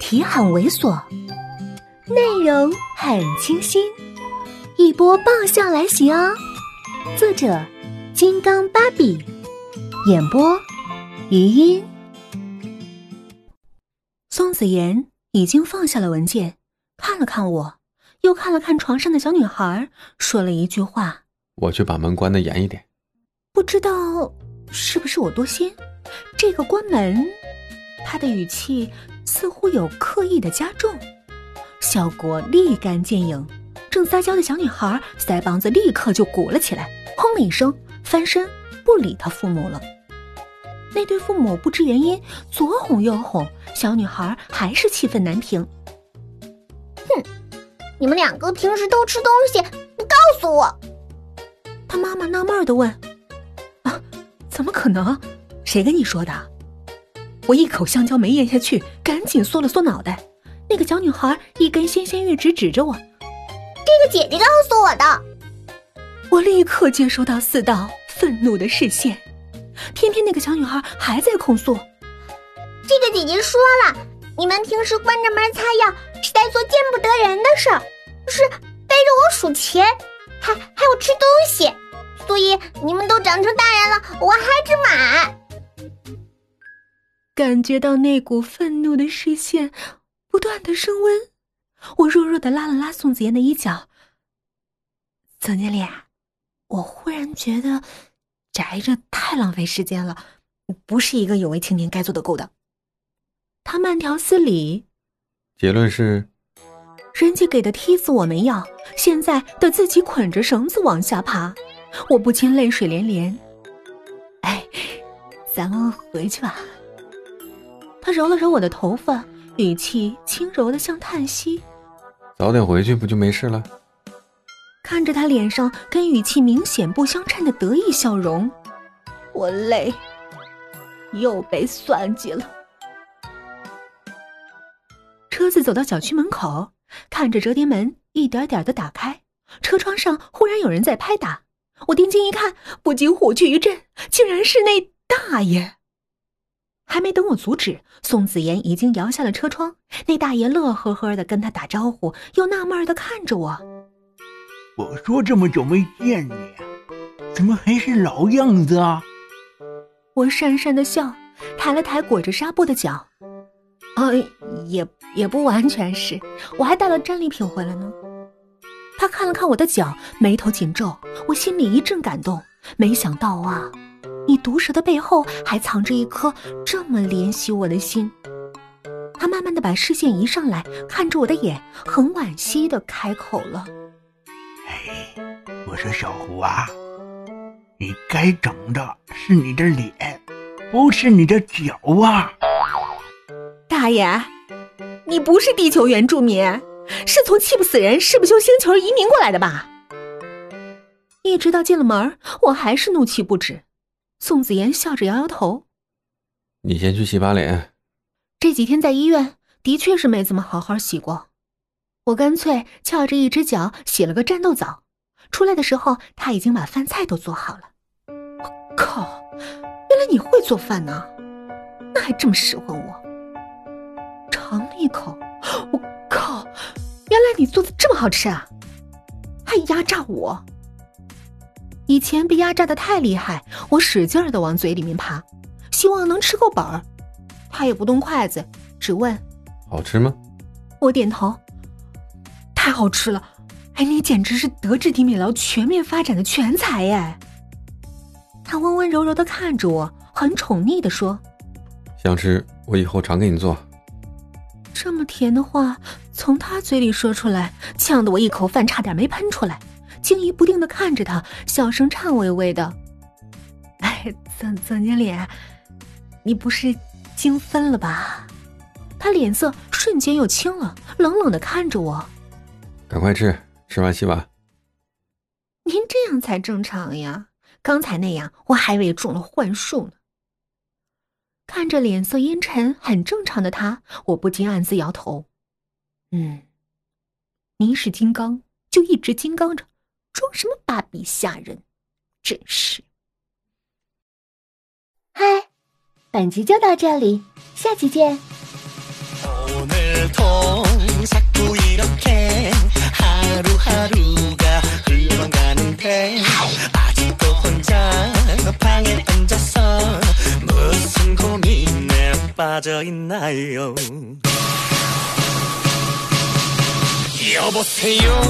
题很猥琐，内容很清新，一波爆笑来袭哦！作者：金刚芭比，演播：余音。宋子妍已经放下了文件，看了看我，又看了看床上的小女孩，说了一句话：“我去把门关的严一点。”不知道是不是我多心，这个关门。他的语气似乎有刻意的加重，效果立竿见影。正撒娇的小女孩腮帮子立刻就鼓了起来，砰的一声翻身不理他父母了。那对父母不知原因，左哄右哄，小女孩还是气愤难平。哼，你们两个平时都吃东西不告诉我？他妈妈纳闷的问：“啊，怎么可能？谁跟你说的？”我一口香蕉没咽下去，赶紧缩了缩脑袋。那个小女孩一根纤纤玉指指着我：“这个姐姐告诉我的。”我立刻接收到四道愤怒的视线，偏偏那个小女孩还在控诉：“这个姐姐说了，你们平时关着门擦药是在做见不得人的事儿，是背着我数钱，还还有吃东西，所以你们都长成大人了，我还只买。”感觉到那股愤怒的视线不断的升温，我弱弱的拉了拉宋子妍的衣角。总经理，我忽然觉得宅着太浪费时间了，不是一个有为青年该做的勾当。他慢条斯理，结论是：人家给的梯子我没要，现在得自己捆着绳子往下爬，我不禁泪水连连。哎，咱们回去吧。他揉了揉我的头发，语气轻柔的像叹息。早点回去不就没事了？看着他脸上跟语气明显不相称的得意笑容，我累，又被算计了。车子走到小区门口，看着折叠门一点点的打开，车窗上忽然有人在拍打。我定睛一看，不禁虎躯一震，竟然是那大爷。还没等我阻止，宋子妍已经摇下了车窗。那大爷乐呵呵的跟他打招呼，又纳闷的看着我。我说这么久没见你，怎么还是老样子啊？我讪讪的笑，抬了抬裹着纱布的脚。呃，也也不完全是，我还带了战利品回来呢。他看了看我的脚，眉头紧皱，我心里一阵感动。没想到啊。你毒舌的背后还藏着一颗这么怜惜我的心。他慢慢的把视线移上来，看着我的眼，很惋惜的开口了：“哎，我说小胡啊，你该整的是你的脸，不是你的脚啊！”大爷，你不是地球原住民，是从气不死人誓不休星球移民过来的吧？一直到进了门，我还是怒气不止。宋子妍笑着摇摇头：“你先去洗把脸。这几天在医院的确是没怎么好好洗过，我干脆翘着一只脚洗了个战斗澡。出来的时候他已经把饭菜都做好了。我靠，原来你会做饭呢？那还这么使唤我？尝了一口，我靠，原来你做的这么好吃啊！还压榨我。”以前被压榨的太厉害，我使劲儿的往嘴里面扒，希望能吃够本儿。他也不动筷子，只问：“好吃吗？”我点头：“太好吃了！哎，你简直是德智体美劳全面发展的全才耶！”他温温柔柔的看着我，很宠溺的说：“想吃，我以后常给你做。”这么甜的话从他嘴里说出来，呛得我一口饭差点没喷出来。惊疑不定的看着他，小声颤巍巍的：“ 哎，总总经理，你不是精分了吧？”他脸色瞬间又青了，冷冷的看着我：“赶快吃，吃完洗碗。”您这样才正常呀，刚才那样我还以为中了幻术呢。看着脸色阴沉、很正常的他，我不禁暗自摇头：“嗯，您是金刚，就一直金刚着。”装什么芭比吓人，真是！嗨，本集就到这里，下期见。 통 자꾸 이렇게 하루하루가 흘러만 가는데 아직도 혼자 방에 앉아서 무슨 고민에 빠져 있나요 여보세요